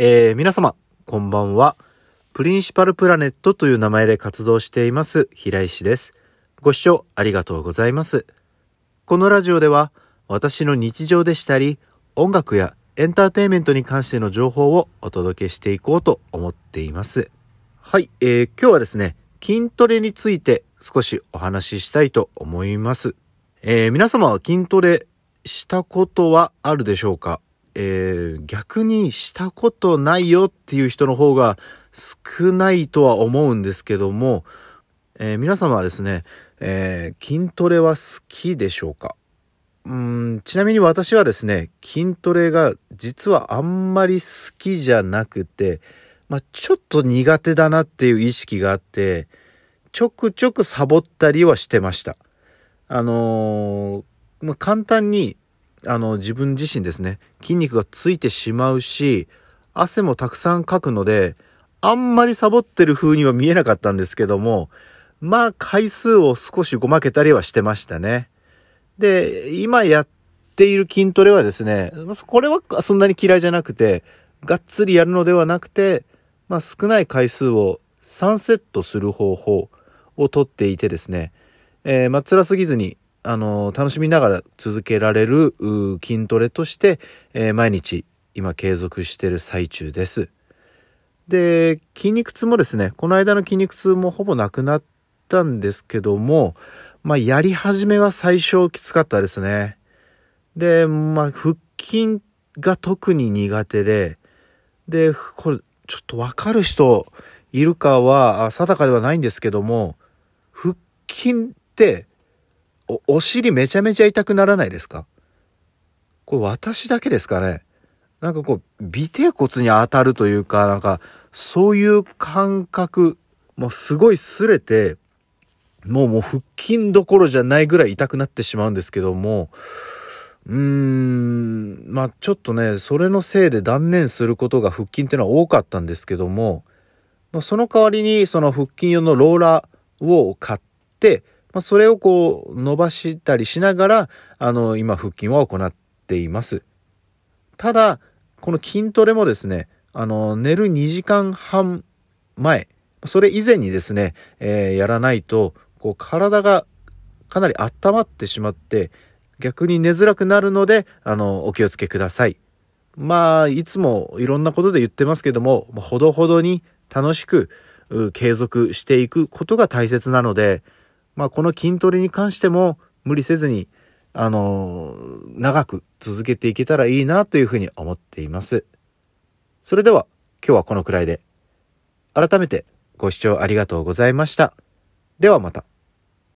えー、皆様、こんばんは。プリンシパルプラネットという名前で活動しています、平石です。ご視聴ありがとうございます。このラジオでは、私の日常でしたり、音楽やエンターテインメントに関しての情報をお届けしていこうと思っています。はい、えー、今日はですね、筋トレについて少しお話ししたいと思います。えー、皆様は筋トレしたことはあるでしょうか？えー、逆にしたことないよっていう人の方が少ないとは思うんですけども、えー、皆様はですね、えー、筋トレは好きでしょうか？うんちなみに私はですね、筋トレが実はあんまり好きじゃなくて、まあ、ちょっと苦手だなっていう意識があって、ちょくちょくサボったりはしてました。あのー、まあ、簡単にあの、自分自身ですね、筋肉がついてしまうし、汗もたくさんかくので、あんまりサボってる風には見えなかったんですけども、まあ回数を少しごまけたりはしてましたね。で、今やっている筋トレはですね、これはそんなに嫌いじゃなくて、がっつりやるのではなくて、まあ少ない回数を3セットする方法をとっていてですね、えー、まあ辛すぎずにあの、楽しみながら続けられる筋トレとして、えー、毎日今継続してる最中です。で、筋肉痛もですね、この間の筋肉痛もほぼなくなったんですけども、まあ、やり始めは最初きつかったですね。で、まあ、腹筋が特に苦手で、で、これ、ちょっとわかる人いるかは定かではないんですけども、腹筋ってお、お尻めちゃめちゃ痛くならないですか？これ私だけですかね？なんかこう、尾低骨に当たるというか、なんか、そういう感覚、もうすごい擦れて、もうもう腹筋どころじゃないぐらい痛くなってしまうんですけども、うーん、まあちょっとね、それのせいで断念することが腹筋っていうのは多かったんですけども、まあ、その代わりにその腹筋用のローラーを買って、まあ、それをこう伸ばしたりしながら、あの、今腹筋は行っています。ただ、この筋トレもですね、あの、寝る2時間半前、それ以前にですね、えー、やらないと、こう体がかなり温まってしまって、逆に寝づらくなるので、あの、お気をつけください。まあ、いつもいろんなことで言ってますけども、ほどほどに楽しく継続していくことが大切なので、まあ、この筋トレに関しても無理せずに、あのー、長く続けていけたらいいなというふうに思っています。それでは今日はこのくらいで。改めてご視聴ありがとうございました。ではまた。